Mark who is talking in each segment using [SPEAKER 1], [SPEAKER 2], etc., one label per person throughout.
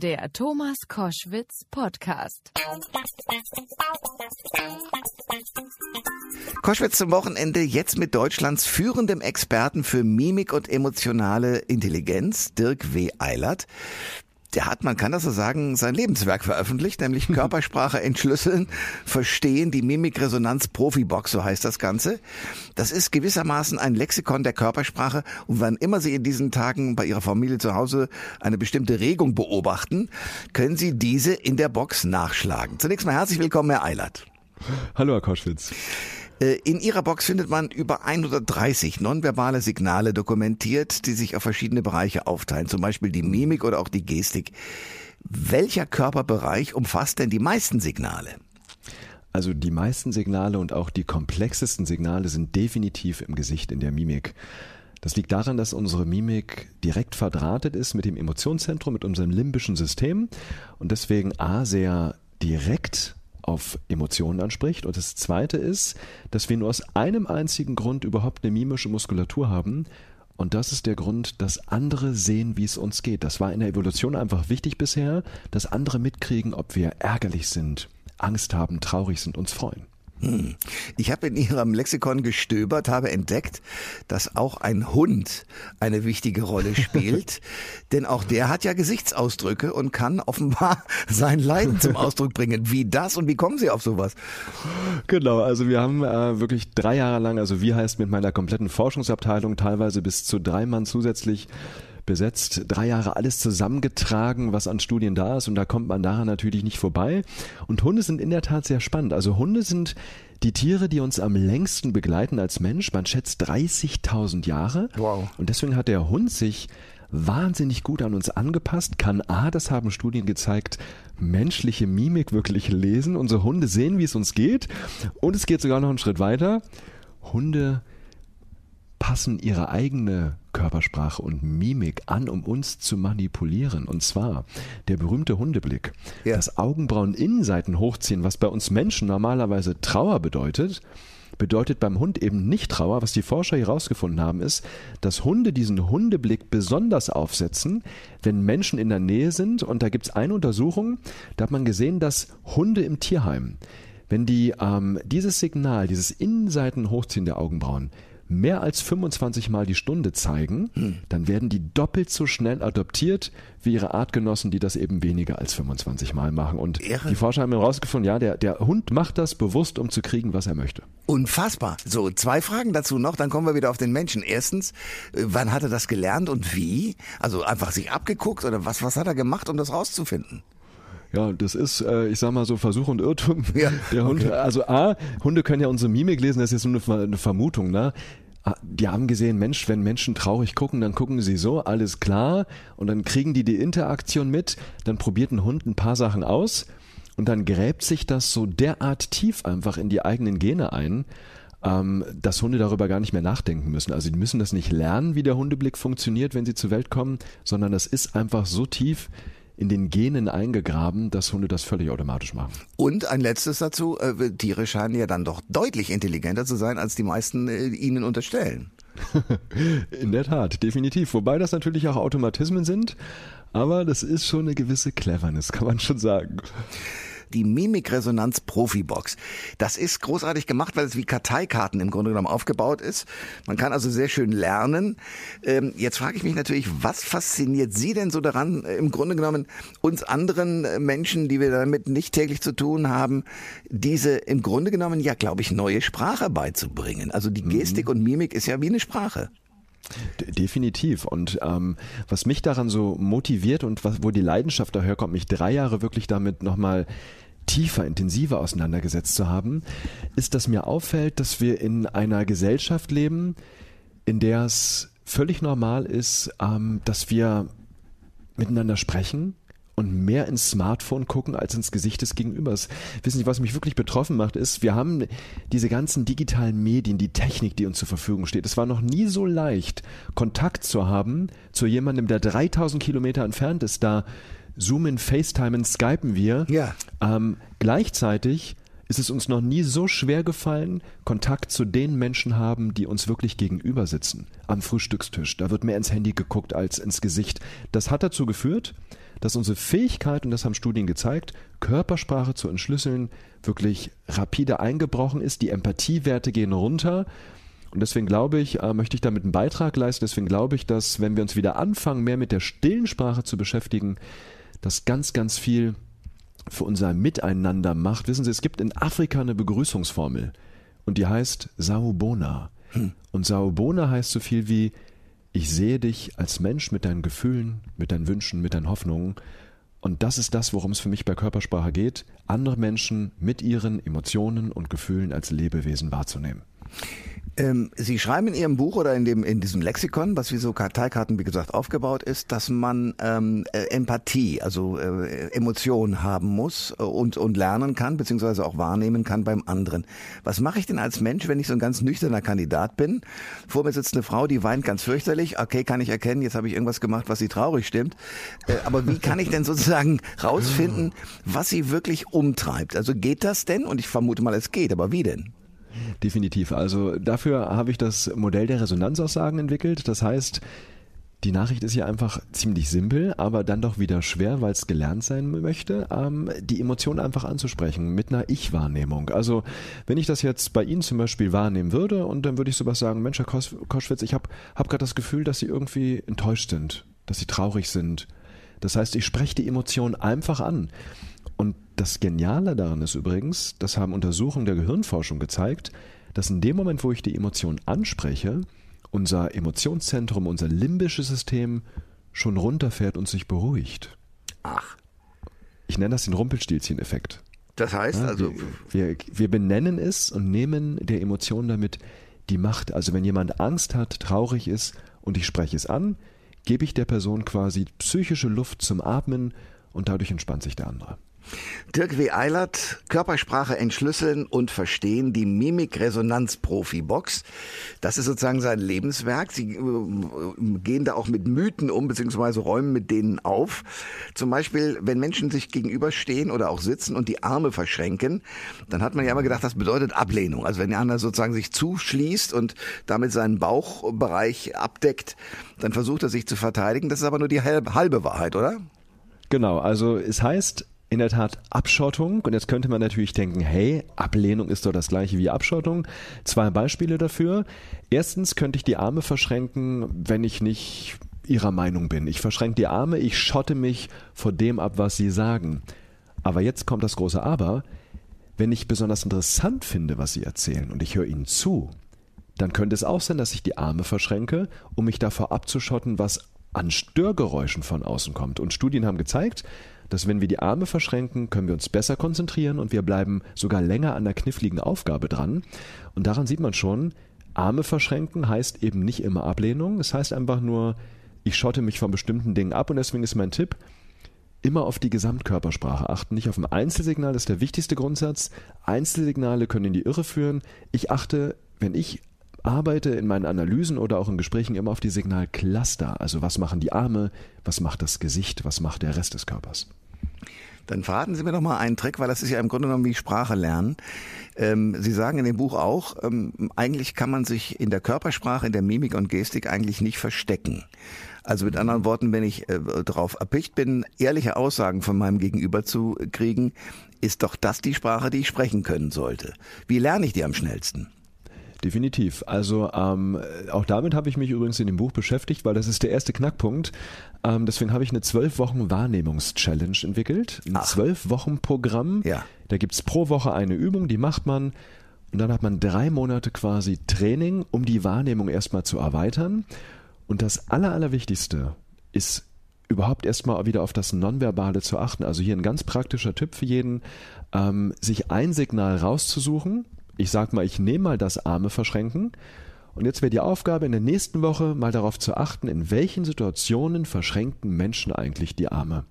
[SPEAKER 1] Der Thomas Koschwitz Podcast.
[SPEAKER 2] Koschwitz zum Wochenende jetzt mit Deutschlands führendem Experten für Mimik und emotionale Intelligenz, Dirk W. Eilert der hat, man kann das so sagen, sein Lebenswerk veröffentlicht, nämlich Körpersprache entschlüsseln, verstehen, die Mimikresonanz Profibox, so heißt das Ganze. Das ist gewissermaßen ein Lexikon der Körpersprache und wann immer Sie in diesen Tagen bei Ihrer Familie zu Hause eine bestimmte Regung beobachten, können Sie diese in der Box nachschlagen. Zunächst mal herzlich willkommen, Herr Eilert.
[SPEAKER 3] Hallo, Herr Koschwitz.
[SPEAKER 2] Äh, in Ihrer Box findet man über 130 nonverbale Signale dokumentiert, die sich auf verschiedene Bereiche aufteilen, zum Beispiel die Mimik oder auch die Gestik. Welcher Körperbereich umfasst denn die meisten Signale?
[SPEAKER 3] Also die meisten Signale und auch die komplexesten Signale sind definitiv im Gesicht in der Mimik. Das liegt daran, dass unsere Mimik direkt verdrahtet ist mit dem Emotionszentrum, mit unserem limbischen System und deswegen A sehr direkt auf Emotionen anspricht. Und das Zweite ist, dass wir nur aus einem einzigen Grund überhaupt eine mimische Muskulatur haben. Und das ist der Grund, dass andere sehen, wie es uns geht. Das war in der Evolution einfach wichtig bisher, dass andere mitkriegen, ob wir ärgerlich sind, Angst haben, traurig sind, uns freuen.
[SPEAKER 2] Hm. Ich habe in Ihrem Lexikon gestöbert, habe entdeckt, dass auch ein Hund eine wichtige Rolle spielt. Denn auch der hat ja Gesichtsausdrücke und kann offenbar sein Leiden zum Ausdruck bringen. Wie das und wie kommen Sie auf sowas?
[SPEAKER 3] Genau, also wir haben äh, wirklich drei Jahre lang, also wie heißt mit meiner kompletten Forschungsabteilung, teilweise bis zu drei Mann zusätzlich besetzt, drei Jahre alles zusammengetragen, was an Studien da ist und da kommt man daran natürlich nicht vorbei. Und Hunde sind in der Tat sehr spannend. Also Hunde sind die Tiere, die uns am längsten begleiten als Mensch. Man schätzt 30.000 Jahre.
[SPEAKER 2] Wow.
[SPEAKER 3] Und deswegen hat der Hund sich wahnsinnig gut an uns angepasst, kann A, das haben Studien gezeigt, menschliche Mimik wirklich lesen. Unsere Hunde sehen, wie es uns geht. Und es geht sogar noch einen Schritt weiter. Hunde passen ihre eigene Körpersprache und Mimik an, um uns zu manipulieren. Und zwar der berühmte Hundeblick. Ja. Das Augenbrauen-Innenseiten hochziehen, was bei uns Menschen normalerweise Trauer bedeutet, bedeutet beim Hund eben nicht Trauer. Was die Forscher herausgefunden haben, ist, dass Hunde diesen Hundeblick besonders aufsetzen, wenn Menschen in der Nähe sind. Und da gibt es eine Untersuchung, da hat man gesehen, dass Hunde im Tierheim, wenn die ähm, dieses Signal, dieses Innenseiten hochziehen der Augenbrauen, mehr als 25 Mal die Stunde zeigen, hm. dann werden die doppelt so schnell adoptiert wie ihre Artgenossen, die das eben weniger als 25 Mal machen. Und Irre. die Forscher haben herausgefunden, ja, der, der Hund macht das bewusst, um zu kriegen, was er möchte.
[SPEAKER 2] Unfassbar. So, zwei Fragen dazu noch, dann kommen wir wieder auf den Menschen. Erstens, äh, wann hat er das gelernt und wie? Also einfach sich abgeguckt oder was, was hat er gemacht, um das rauszufinden?
[SPEAKER 3] Ja, das ist, äh, ich sag mal so Versuch und Irrtum.
[SPEAKER 2] Ja,
[SPEAKER 3] der Hund, okay. also A, Hunde können ja unsere Mimik lesen, das ist jetzt nur eine, eine Vermutung, ne? Die haben gesehen, Mensch, wenn Menschen traurig gucken, dann gucken sie so, alles klar, und dann kriegen die die Interaktion mit, dann probiert ein Hund ein paar Sachen aus und dann gräbt sich das so derart tief einfach in die eigenen Gene ein, ähm, dass Hunde darüber gar nicht mehr nachdenken müssen. Also die müssen das nicht lernen, wie der Hundeblick funktioniert, wenn sie zur Welt kommen, sondern das ist einfach so tief in den Genen eingegraben, dass Hunde das völlig automatisch machen.
[SPEAKER 2] Und ein letztes dazu, äh, Tiere scheinen ja dann doch deutlich intelligenter zu sein, als die meisten äh, ihnen unterstellen.
[SPEAKER 3] in der Tat, definitiv. Wobei das natürlich auch Automatismen sind, aber das ist schon eine gewisse Cleverness, kann man schon sagen
[SPEAKER 2] die Mimikresonanz Profibox. Das ist großartig gemacht, weil es wie Karteikarten im Grunde genommen aufgebaut ist. Man kann also sehr schön lernen. Ähm, jetzt frage ich mich natürlich, was fasziniert Sie denn so daran, äh, im Grunde genommen uns anderen äh, Menschen, die wir damit nicht täglich zu tun haben, diese im Grunde genommen ja, glaube ich, neue Sprache beizubringen. Also die Gestik mhm. und Mimik ist ja wie eine Sprache.
[SPEAKER 3] Definitiv. Und ähm, was mich daran so motiviert und was, wo die Leidenschaft daherkommt, mich drei Jahre wirklich damit nochmal tiefer, intensiver auseinandergesetzt zu haben, ist, dass mir auffällt, dass wir in einer Gesellschaft leben, in der es völlig normal ist, ähm, dass wir miteinander sprechen, und mehr ins Smartphone gucken als ins Gesicht des Gegenübers. Wissen Sie, was mich wirklich betroffen macht, ist, wir haben diese ganzen digitalen Medien, die Technik, die uns zur Verfügung steht. Es war noch nie so leicht, Kontakt zu haben zu jemandem, der 3000 Kilometer entfernt ist. Da zoomen, FaceTimen, Skypen wir.
[SPEAKER 2] Ja.
[SPEAKER 3] Ähm, gleichzeitig ist es uns noch nie so schwer gefallen, Kontakt zu den Menschen haben, die uns wirklich gegenüber sitzen. Am Frühstückstisch. Da wird mehr ins Handy geguckt als ins Gesicht. Das hat dazu geführt, dass unsere Fähigkeit, und das haben Studien gezeigt, Körpersprache zu entschlüsseln, wirklich rapide eingebrochen ist. Die Empathiewerte gehen runter. Und deswegen glaube ich, äh, möchte ich damit einen Beitrag leisten. Deswegen glaube ich, dass wenn wir uns wieder anfangen, mehr mit der stillen Sprache zu beschäftigen, das ganz, ganz viel für unser Miteinander macht. Wissen Sie, es gibt in Afrika eine Begrüßungsformel und die heißt Saubona. Hm. Und Saubona heißt so viel wie ich sehe dich als Mensch mit deinen Gefühlen, mit deinen Wünschen, mit deinen Hoffnungen. Und das ist das, worum es für mich bei Körpersprache geht, andere Menschen mit ihren Emotionen und Gefühlen als Lebewesen wahrzunehmen.
[SPEAKER 2] Ähm, Sie schreiben in Ihrem Buch oder in dem in diesem Lexikon, was wie so Karteikarten wie gesagt aufgebaut ist, dass man ähm, äh, Empathie, also äh, Emotionen haben muss äh, und und lernen kann beziehungsweise auch wahrnehmen kann beim anderen. Was mache ich denn als Mensch, wenn ich so ein ganz nüchterner Kandidat bin? Vor mir sitzt eine Frau, die weint ganz fürchterlich. Okay, kann ich erkennen, jetzt habe ich irgendwas gemacht, was sie traurig stimmt. Äh, aber wie kann ich denn sozusagen rausfinden, was sie wirklich umtreibt? Also geht das denn? Und ich vermute mal, es geht. Aber wie denn?
[SPEAKER 3] Definitiv. Also dafür habe ich das Modell der Resonanzaussagen entwickelt. Das heißt, die Nachricht ist ja einfach ziemlich simpel, aber dann doch wieder schwer, weil es gelernt sein möchte, ähm, die Emotionen einfach anzusprechen mit einer Ich-Wahrnehmung. Also wenn ich das jetzt bei Ihnen zum Beispiel wahrnehmen würde und dann würde ich sowas sagen, Mensch, Herr Kos Koschwitz, ich habe hab gerade das Gefühl, dass Sie irgendwie enttäuscht sind, dass Sie traurig sind. Das heißt, ich spreche die Emotionen einfach an. Und das Geniale daran ist übrigens, das haben Untersuchungen der Gehirnforschung gezeigt, dass in dem Moment, wo ich die Emotion anspreche, unser Emotionszentrum, unser limbisches System schon runterfährt und sich beruhigt.
[SPEAKER 2] Ach.
[SPEAKER 3] Ich nenne das den Rumpelstilzchen-Effekt.
[SPEAKER 2] Das heißt
[SPEAKER 3] Ja,
[SPEAKER 2] also.
[SPEAKER 3] wir, wir benennen es und nehmen der Emotion damit die Macht. Also wenn jemand Angst hat, traurig ist und ich spreche es an, gebe ich der Person quasi psychische Luft zum Atmen und dadurch entspannt sich der andere.
[SPEAKER 2] Dirk W. Eilert, Körpersprache entschlüsseln und verstehen, die Mimik-Resonanz-Profi-Box. Das ist sozusagen sein Lebenswerk. Sie äh, gehen da auch mit Mythen um, beziehungsweise räumen mit denen auf. Zum Beispiel, wenn Menschen sich gegenüberstehen oder auch sitzen und die Arme verschränken, dann hat man ja immer gedacht, das bedeutet Ablehnung. Also wenn der andere sozusagen sich zuschließt und damit seinen Bauchbereich abdeckt, dann versucht er sich zu verteidigen. Das ist aber nur die halbe Wahrheit, oder?
[SPEAKER 3] Genau, also es heißt in der Tat Abschottung. Und jetzt könnte man natürlich denken, hey, Ablehnung ist doch das gleiche wie Abschottung. Zwei Beispiele dafür. Erstens könnte ich die Arme verschränken, wenn ich nicht ihrer Meinung bin. Ich verschränke die Arme, ich schotte mich vor dem ab, was sie sagen. Aber jetzt kommt das große Aber. Wenn ich besonders interessant finde, was sie erzählen und ich höre ihnen zu, dann könnte es auch sein, dass ich die Arme verschränke, um mich davor abzuschotten, was an Störgeräuschen von außen kommt. Und Studien haben gezeigt, dass wenn wir die Arme verschränken, können wir uns besser konzentrieren und wir bleiben sogar länger an der kniffligen Aufgabe dran. Und daran sieht man schon, Arme verschränken heißt eben nicht immer Ablehnung. Es heißt einfach nur, ich schotte mich von bestimmten Dingen ab und deswegen ist mein Tipp, immer auf die Gesamtkörpersprache achten, nicht auf ein Einzelsignal, das ist der wichtigste Grundsatz. Einzelsignale können in die Irre führen. Ich achte, wenn ich arbeite in meinen Analysen oder auch in Gesprächen immer auf die Signalcluster. Also was machen die Arme, was macht das Gesicht, was macht der Rest des Körpers.
[SPEAKER 2] Dann verraten Sie mir doch mal einen Trick, weil das ist ja im Grunde genommen wie Sprache lernen. Ähm, Sie sagen in dem Buch auch, ähm, eigentlich kann man sich in der Körpersprache, in der Mimik und Gestik eigentlich nicht verstecken. Also mit anderen Worten, wenn ich äh, darauf erpicht bin, ehrliche Aussagen von meinem Gegenüber zu kriegen, ist doch das die Sprache, die ich sprechen können sollte. Wie lerne ich die am schnellsten?
[SPEAKER 3] Definitiv. Also ähm, auch damit habe ich mich übrigens in dem Buch beschäftigt, weil das ist der erste Knackpunkt. Ähm, deswegen habe ich eine zwölf Wochen Wahrnehmungs-Challenge entwickelt. Ein zwölf Wochen Programm.
[SPEAKER 2] Ja.
[SPEAKER 3] Da gibt's pro Woche eine Übung, die macht man. Und dann hat man drei Monate quasi Training, um die Wahrnehmung erstmal zu erweitern. Und das Aller, Allerwichtigste ist überhaupt erstmal wieder auf das Nonverbale zu achten. Also hier ein ganz praktischer Tipp für jeden, ähm, sich ein Signal rauszusuchen, ich sag mal, ich nehme mal das Arme verschränken. Und jetzt wäre die Aufgabe in der nächsten Woche mal darauf zu achten, in welchen Situationen verschränken Menschen eigentlich die Arme.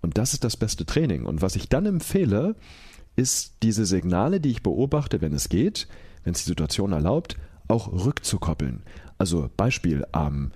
[SPEAKER 3] Und das ist das beste Training. Und was ich dann empfehle, ist diese Signale, die ich beobachte, wenn es geht, wenn es die Situation erlaubt, auch rückzukoppeln. Also Beispiel, ähm,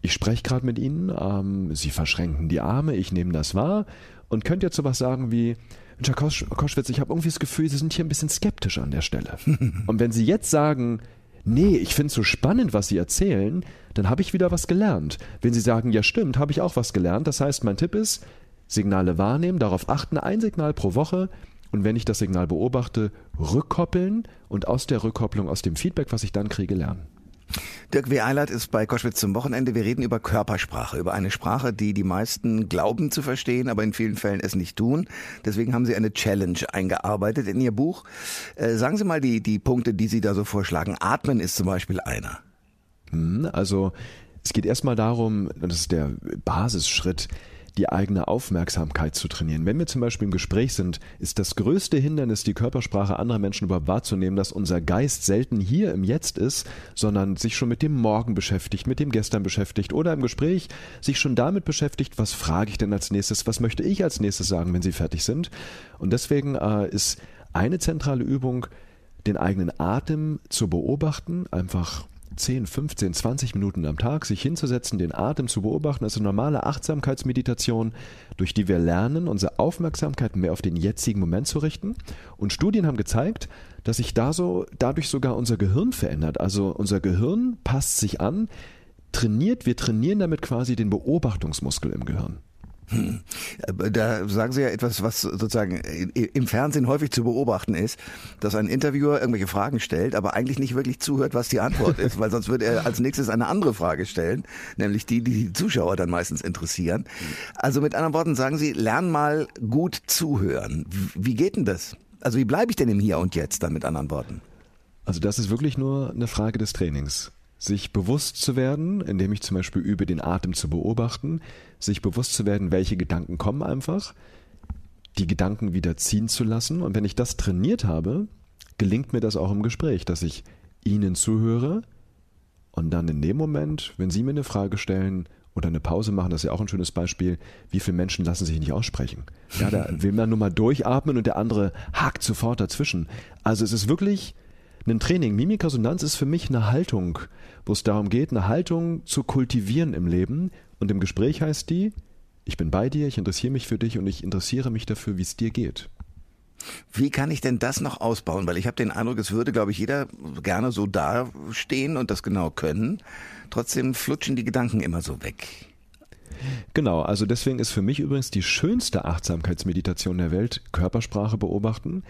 [SPEAKER 3] ich spreche gerade mit Ihnen, ähm, Sie verschränken die Arme, ich nehme das wahr und könnt jetzt sowas sagen wie, Herr Kosch, Koschwitz, ich habe irgendwie das Gefühl, Sie sind hier ein bisschen skeptisch an der Stelle. Und wenn Sie jetzt sagen, nee, ich finde es so spannend, was Sie erzählen, dann habe ich wieder was gelernt. Wenn Sie sagen, ja stimmt, habe ich auch was gelernt. Das heißt, mein Tipp ist, Signale wahrnehmen, darauf achten, ein Signal pro Woche und wenn ich das Signal beobachte, rückkoppeln und aus der Rückkopplung, aus dem Feedback, was ich dann kriege, lernen.
[SPEAKER 2] Dirk W. Eilert ist bei Koschwitz zum Wochenende. Wir reden über Körpersprache, über eine Sprache, die die meisten glauben zu verstehen, aber in vielen Fällen es nicht tun. Deswegen haben Sie eine Challenge eingearbeitet in Ihr Buch. Äh, sagen Sie mal die, die Punkte, die Sie da so vorschlagen. Atmen ist zum Beispiel einer.
[SPEAKER 3] Hm, also es geht erstmal darum, das ist der Basisschritt, die eigene Aufmerksamkeit zu trainieren. Wenn wir zum Beispiel im Gespräch sind, ist das größte Hindernis, die Körpersprache anderer Menschen überhaupt wahrzunehmen, dass unser Geist selten hier im Jetzt ist, sondern sich schon mit dem Morgen beschäftigt, mit dem Gestern beschäftigt oder im Gespräch sich schon damit beschäftigt, was frage ich denn als nächstes, was möchte ich als nächstes sagen, wenn Sie fertig sind. Und deswegen äh, ist eine zentrale Übung, den eigenen Atem zu beobachten, einfach 10, 15, 20 Minuten am Tag sich hinzusetzen, den Atem zu beobachten, ist eine normale Achtsamkeitsmeditation, durch die wir lernen, unsere Aufmerksamkeit mehr auf den jetzigen Moment zu richten. Und Studien haben gezeigt, dass sich da so, dadurch sogar unser Gehirn verändert. Also unser Gehirn passt sich an, trainiert, wir trainieren damit quasi den Beobachtungsmuskel im Gehirn.
[SPEAKER 2] Hm. Da sagen Sie ja etwas, was sozusagen im Fernsehen häufig zu beobachten ist, dass ein Interviewer irgendwelche Fragen stellt, aber eigentlich nicht wirklich zuhört, was die Antwort ist, weil sonst würde er als nächstes eine andere Frage stellen, nämlich die, die die Zuschauer dann meistens interessieren. Also mit anderen Worten sagen Sie, lern mal gut zuhören. Wie geht denn das? Also wie bleibe ich denn im Hier und Jetzt dann mit anderen Worten?
[SPEAKER 3] Also das ist wirklich nur eine Frage des Trainings sich bewusst zu werden, indem ich zum Beispiel übe, den Atem zu beobachten, sich bewusst zu werden, welche Gedanken kommen einfach, die Gedanken wieder ziehen zu lassen. Und wenn ich das trainiert habe, gelingt mir das auch im Gespräch, dass ich Ihnen zuhöre und dann in dem Moment, wenn Sie mir eine Frage stellen oder eine Pause machen, das ist ja auch ein schönes Beispiel, wie viele Menschen lassen sich nicht aussprechen. Ja, da will man nur mal durchatmen und der andere hakt sofort dazwischen. Also es ist wirklich ein Training. Mimikresonanz ist für mich eine Haltung, wo es darum geht, eine Haltung zu kultivieren im Leben. Und im Gespräch heißt die, ich bin bei dir, ich interessiere mich für dich und ich interessiere mich dafür, wie es dir geht.
[SPEAKER 2] Wie kann ich denn das noch ausbauen? Weil ich habe den Eindruck, es würde, glaube ich, jeder gerne so dastehen und das genau können. Trotzdem flutschen die Gedanken immer so weg.
[SPEAKER 3] Genau, also deswegen ist für mich übrigens die schönste Achtsamkeitsmeditation der Welt Körpersprache beobachten.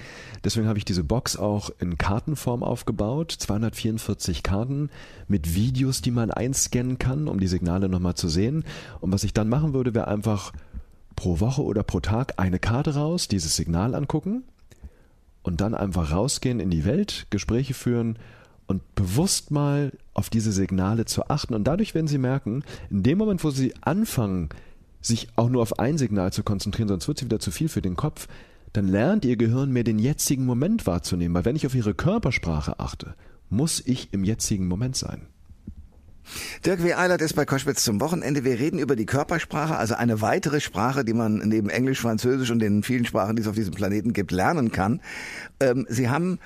[SPEAKER 3] Deswegen habe ich diese Box auch in Kartenform aufgebaut, 244 Karten mit Videos, die man einscannen kann, um die Signale nochmal zu sehen. Und was ich dann machen würde, wäre einfach pro Woche oder pro Tag eine Karte raus, dieses Signal angucken und dann einfach rausgehen in die Welt, Gespräche führen und bewusst mal auf diese Signale zu achten. Und dadurch werden Sie merken, in dem Moment, wo Sie anfangen, sich auch nur auf ein Signal zu konzentrieren, sonst wird es wieder zu viel für den Kopf, dann lernt Ihr Gehirn mehr den jetzigen Moment wahrzunehmen. Weil wenn ich auf Ihre Körpersprache achte, muss ich im jetzigen Moment sein.
[SPEAKER 2] Dirk W. Eilert ist bei Koschwitz zum Wochenende. Wir reden über die Körpersprache, also eine weitere Sprache, die man neben Englisch, Französisch und den vielen Sprachen, die es auf diesem Planeten gibt, lernen kann. Ähm, Sie haben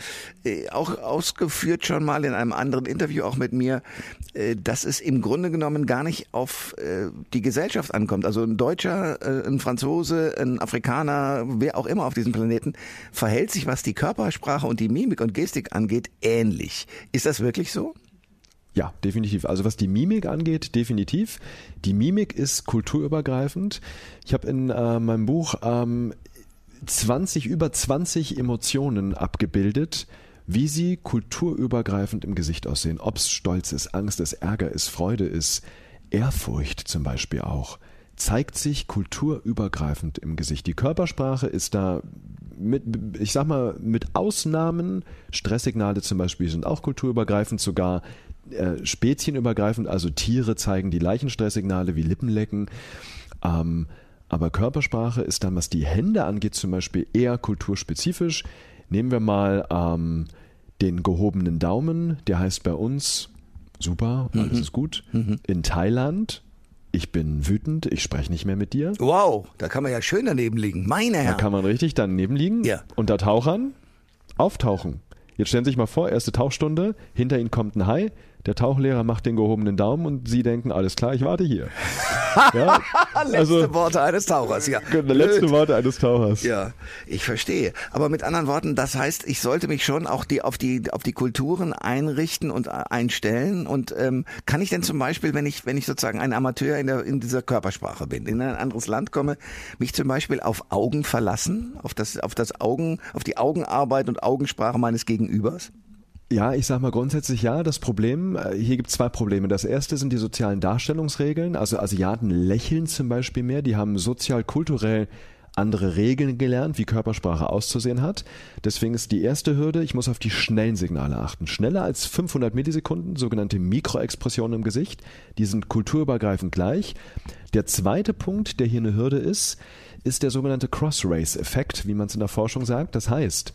[SPEAKER 2] äh, auch ausgeführt schon mal in einem anderen Interview auch mit mir, äh, dass es im Grunde genommen gar nicht auf äh, die Gesellschaft ankommt. Also ein Deutscher, äh, ein Franzose, ein Afrikaner, wer auch immer auf diesem Planeten, verhält sich, was die Körpersprache und die Mimik und Gestik angeht, ähnlich. Ist das wirklich so?
[SPEAKER 3] Ja, definitiv. Also was die Mimik angeht, definitiv. Die Mimik ist kulturübergreifend. Ich habe in äh, meinem Buch ähm, 20, über 20 Emotionen abgebildet, wie sie kulturübergreifend im Gesicht aussehen. Ob es Stolz ist, Angst ist, Ärger ist, Freude ist, Ehrfurcht zum Beispiel auch, zeigt sich kulturübergreifend im Gesicht. Die Körpersprache ist da mit, ich sag mal, mit Ausnahmen, Stresssignale zum Beispiel sind auch kulturübergreifend, sogar äh, spezienübergreifend, also Tiere zeigen die Leichenstresssignale wie Lippenlecken. Ähm, aber Körpersprache ist dann, was die Hände angeht, zum Beispiel eher kulturspezifisch. Nehmen wir mal ähm, den gehobenen Daumen, der heißt bei uns super, alles mhm. ist gut. Mhm. In Thailand, ich bin wütend, ich spreche nicht mehr mit dir.
[SPEAKER 2] Wow, da kann man ja schön daneben liegen, meine Herren.
[SPEAKER 3] Da kann man richtig daneben liegen.
[SPEAKER 2] Ja.
[SPEAKER 3] Unter Tauchern auftauchen. Jetzt stellen Sie sich mal vor, erste Tauchstunde, hinter Ihnen kommt ein Hai, der Tauchlehrer macht den gehobenen Daumen und Sie denken, alles klar, ich warte hier. ja,
[SPEAKER 2] letzte also, Worte eines Tauchers, ja.
[SPEAKER 3] Letzte Blöd. Worte eines Tauchers.
[SPEAKER 2] Ja, ich verstehe. Aber mit anderen Worten, das heißt, ich sollte mich schon auch die, auf, die, auf die Kulturen einrichten und einstellen. Und ähm, kann ich denn zum Beispiel, wenn ich, wenn ich sozusagen ein Amateur in, der, in dieser Körpersprache bin, in ein anderes Land komme, mich zum Beispiel auf Augen verlassen, auf das, auf das Augen, auf die Augenarbeit und Augensprache meines Gegenübers?
[SPEAKER 3] Ja, ich sag mal grundsätzlich ja. Das Problem, äh, hier gibt es zwei Probleme. Das erste sind die sozialen Darstellungsregeln. Also Asiaten lächeln zum Beispiel mehr. Die haben sozial-kulturell andere Regeln gelernt, wie Körpersprache auszusehen hat. Deswegen ist die erste Hürde, ich muss auf die schnellen Signale achten. Schneller als 500 Millisekunden, sogenannte Mikroexpressionen im Gesicht. Die sind kulturübergreifend gleich. Der zweite Punkt, der hier eine Hürde ist, ist der sogenannte Cross-Race-Effekt, wie man es in der Forschung sagt. Das heißt,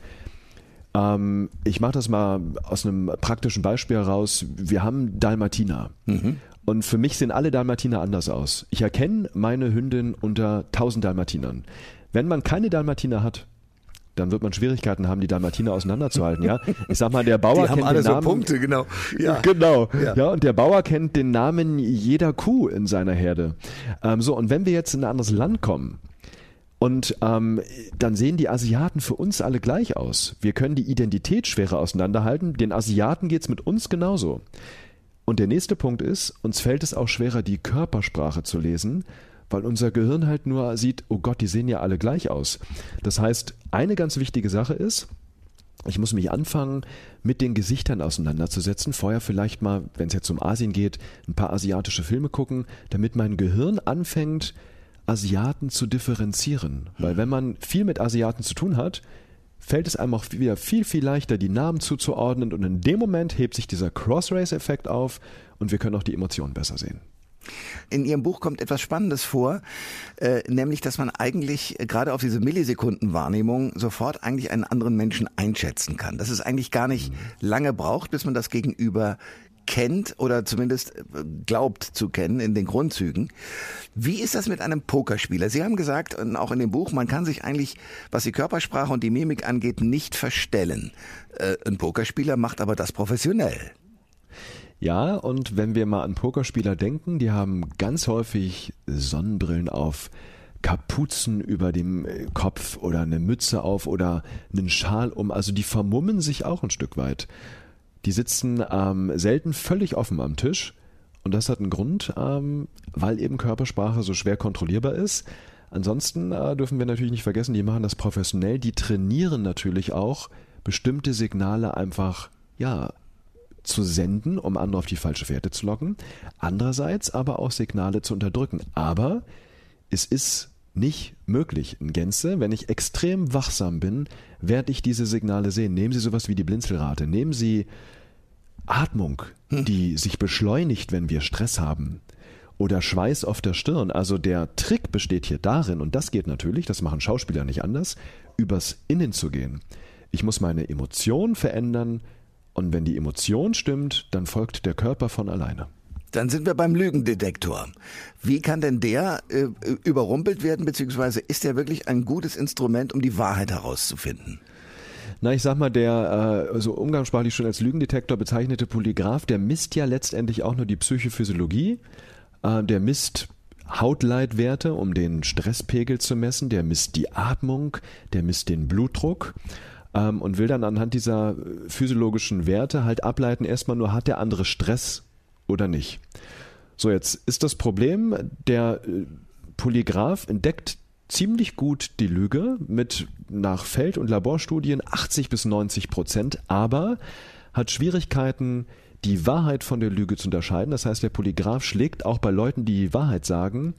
[SPEAKER 3] ähm, ich mache das mal aus einem praktischen Beispiel heraus. Wir haben Dalmatiner. Mhm. Und für mich sehen alle Dalmatiner anders aus. Ich erkenne meine Hündin unter 1000 Dalmatinern. Wenn man keine Dalmatiner hat, dann wird man Schwierigkeiten haben, die Dalmatiner auseinanderzuhalten, ja. Ich sag mal, der Bauer die
[SPEAKER 2] kennt
[SPEAKER 3] haben alle
[SPEAKER 2] den Namen. So Punkte, genau.
[SPEAKER 3] Ja. Genau. Ja. ja. und der Bauer kennt den Namen jeder Kuh in seiner Herde. Ähm, so, und wenn wir jetzt in ein anderes Land kommen, und ähm, dann sehen die Asiaten für uns alle gleich aus. Wir können die Identität schwerer auseinanderhalten. Den Asiaten geht's mit uns genauso. Und der nächste Punkt ist, uns fällt es auch schwerer, die Körpersprache zu lesen, weil unser Gehirn halt nur sieht, oh Gott, die sehen ja alle gleich aus. Das heißt, eine ganz wichtige Sache ist, ich muss mich anfangen, mit den Gesichtern auseinanderzusetzen. Vorher vielleicht mal, wenn es jetzt um Asien geht, ein paar asiatische Filme gucken, damit mein Gehirn anfängt, Asiaten zu differenzieren. Weil wenn man viel mit Asiaten zu tun hat, fällt es einem auch wieder viel, viel leichter, die Namen zuzuordnen und in dem Moment hebt sich dieser Cross-Race-Effekt auf und wir können auch die Emotionen besser sehen.
[SPEAKER 2] In Ihrem Buch kommt etwas Spannendes vor, äh, nämlich, dass man eigentlich äh, gerade auf diese Millisekundenwahrnehmung sofort eigentlich einen anderen Menschen einschätzen kann. Dass es eigentlich gar nicht mhm. lange braucht, bis man das Gegenüber kennt oder zumindest äh, glaubt zu kennen in den Grundzügen. Wie ist das mit einem Pokerspieler? Sie haben gesagt, auch in dem Buch, man kann sich eigentlich, was die Körpersprache und die Mimik angeht, nicht verstellen. Äh, ein Pokerspieler macht aber das professionell.
[SPEAKER 3] Ja, und wenn wir mal an Pokerspieler denken, die haben ganz häufig Sonnenbrillen auf, Kapuzen über dem äh, Kopf oder eine Mütze auf oder einen Schal um. Also die vermummen sich auch ein Stück weit. Die sitzen ähm, selten völlig offen am Tisch. Und das hat einen Grund, ähm, weil eben Körpersprache so schwer kontrollierbar ist. Ansonsten äh, dürfen wir natürlich nicht vergessen, die machen das professionell, die trainieren natürlich auch, bestimmte Signale einfach, ja, zu senden, um andere auf die falsche Fährte zu locken. Andererseits aber auch Signale zu unterdrücken. Aber es ist nicht möglich in Gänze. Wenn ich extrem wachsam bin, werde ich diese Signale sehen. Nehmen Sie sowas wie die Blinzelrate. Nehmen Sie Atmung, hm. die sich beschleunigt, wenn wir Stress haben. Oder Schweiß auf der Stirn. Also der Trick besteht hier darin, und das geht natürlich, das machen Schauspieler nicht anders, übers Innen zu gehen. Ich muss meine Emotion verändern, und wenn die Emotion stimmt, dann folgt der Körper von alleine.
[SPEAKER 2] Dann sind wir beim Lügendetektor. Wie kann denn der äh, überrumpelt werden, beziehungsweise ist der wirklich ein gutes Instrument, um die Wahrheit herauszufinden?
[SPEAKER 3] Na, ich sag mal, der äh, so umgangssprachlich schon als Lügendetektor bezeichnete Polygraph, der misst ja letztendlich auch nur die Psychophysiologie. Äh, der misst Hautleitwerte, um den Stresspegel zu messen. Der misst die Atmung, der misst den Blutdruck ähm, und will dann anhand dieser physiologischen Werte halt ableiten, erstmal nur, hat der andere Stress oder nicht. So, jetzt ist das Problem, der äh, Polygraph entdeckt ziemlich gut die Lüge mit nach Feld- und Laborstudien 80 bis 90 Prozent, aber hat Schwierigkeiten, die Wahrheit von der Lüge zu unterscheiden. Das heißt, der Polygraph schlägt auch bei Leuten, die die Wahrheit sagen,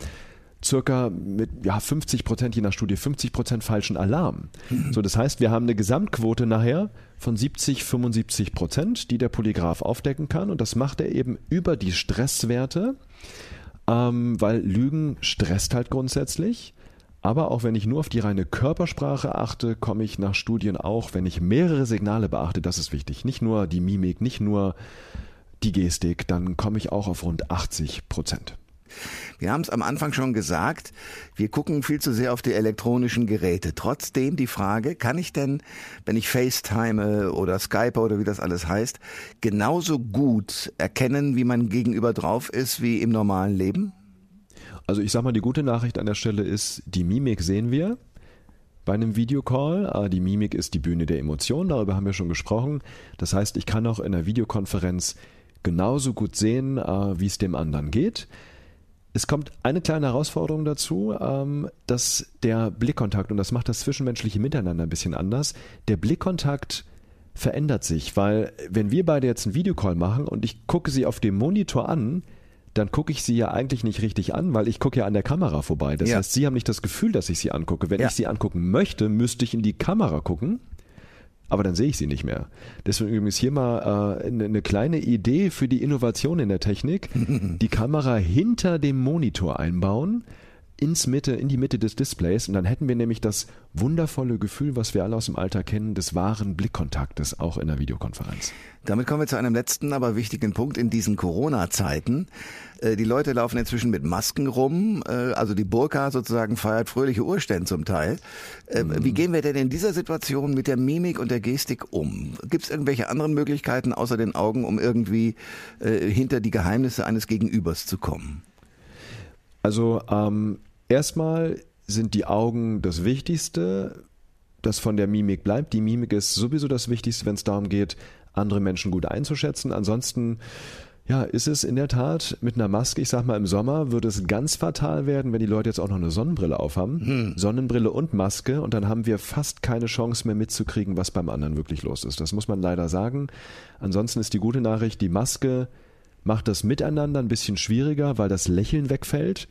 [SPEAKER 3] circa mit ja, 50 Prozent, je nach Studie, 50 Prozent falschen Alarm. Mhm. So, das heißt, wir haben eine Gesamtquote nachher von 70, 75 Prozent, die der Polygraph aufdecken kann. Und das macht er eben über die Stresswerte, ähm, weil Lügen stresst halt grundsätzlich. Aber auch wenn ich nur auf die reine Körpersprache achte, komme ich nach Studien auch, wenn ich mehrere Signale beachte, das ist wichtig. Nicht nur die Mimik, nicht nur die Gestik, dann komme ich auch auf rund 80 Prozent.
[SPEAKER 2] Wir haben es am Anfang schon gesagt, wir gucken viel zu sehr auf die elektronischen Geräte. Trotzdem die Frage, kann ich denn, wenn ich FaceTime oder Skype oder wie das alles heißt, genauso gut erkennen, wie mein Gegenüber drauf ist wie im normalen Leben?
[SPEAKER 3] Also ich sag mal, die gute Nachricht an der Stelle ist, die Mimik sehen wir bei einem Videocall. Ah, die Mimik ist die Bühne der Emotionen, darüber haben wir schon gesprochen. Das heißt, ich kann auch in einer Videokonferenz genauso gut sehen, äh, wie es dem anderen geht. Es kommt eine kleine Herausforderung dazu, ähm, dass der Blickkontakt, und das macht das zwischenmenschliche Miteinander ein bisschen anders, der Blickkontakt verändert sich, weil wenn wir beide jetzt einen Videocall machen und ich gucke sie auf dem Monitor an, dann gucke ich sie ja eigentlich nicht richtig an, weil ich gucke ja an der Kamera vorbei. Das ja. heißt, sie haben nicht das Gefühl, dass ich sie angucke. Wenn ja. ich sie angucken möchte, müsste ich in die Kamera gucken aber dann sehe ich sie nicht mehr. Deswegen übrigens hier mal äh, eine, eine kleine Idee für die Innovation in der Technik. Die Kamera hinter dem Monitor einbauen, ins Mitte, in die Mitte des Displays und dann hätten wir nämlich das wundervolle Gefühl, was wir alle aus dem Alter kennen, des wahren Blickkontaktes auch in der Videokonferenz.
[SPEAKER 2] Damit kommen wir zu einem letzten, aber wichtigen Punkt in diesen Corona-Zeiten. Äh, die Leute laufen inzwischen mit Masken rum, äh, also die Burka sozusagen feiert fröhliche Urstände zum Teil. Äh, mhm. Wie gehen wir denn in dieser Situation mit der Mimik und der Gestik um? Gibt es irgendwelche anderen Möglichkeiten außer den Augen, um irgendwie hinter die Geheimnisse eines Gegenübers zu kommen?
[SPEAKER 3] Also ähm, erstmal sind die Augen das Wichtigste, das von der Mimik bleibt. Die Mimik ist sowieso das Wichtigste, wenn es darum geht, andere Menschen gut einzuschätzen. Ansonsten ja, ist es in der Tat mit einer Maske, ich sag mal im Sommer, würde es ganz fatal werden, wenn die Leute jetzt auch noch eine Sonnenbrille aufhaben. Hm. Sonnenbrille und Maske und dann haben wir fast keine Chance mehr mitzukriegen, was beim anderen wirklich los ist. Das muss man leider sagen. Ansonsten ist die gute Nachricht, die Maske macht das Miteinander ein bisschen schwieriger, weil das Lächeln wegfällt.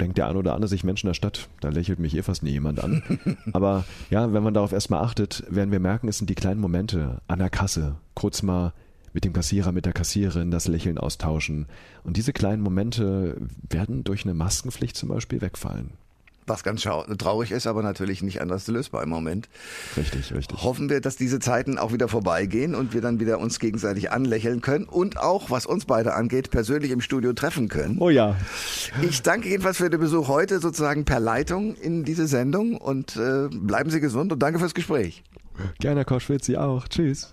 [SPEAKER 3] Denkt der ein oder andere sich Mensch in der Stadt, da lächelt mich eh fast nie jemand an. Aber ja, wenn man darauf erstmal achtet, werden wir merken, es sind die kleinen Momente an der Kasse, kurz mal mit dem Kassierer, mit der Kassiererin das Lächeln austauschen. Und diese kleinen Momente werden durch eine Maskenpflicht zum Beispiel wegfallen.
[SPEAKER 2] Was ganz traurig ist, aber natürlich nicht anders lösbar im Moment.
[SPEAKER 3] Richtig, richtig.
[SPEAKER 2] Hoffen wir, dass diese Zeiten auch wieder vorbeigehen und wir dann wieder uns gegenseitig anlächeln können und auch, was uns beide angeht, persönlich im Studio treffen können.
[SPEAKER 3] Oh ja.
[SPEAKER 2] Ich danke jedenfalls für den Besuch heute sozusagen per Leitung in diese Sendung und äh, bleiben Sie gesund und danke fürs Gespräch.
[SPEAKER 3] Gerne, Koschwitz, Sie auch. Tschüss.